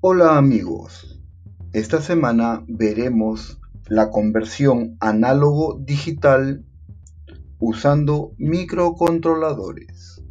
Hola amigos, esta semana veremos la conversión análogo-digital usando microcontroladores.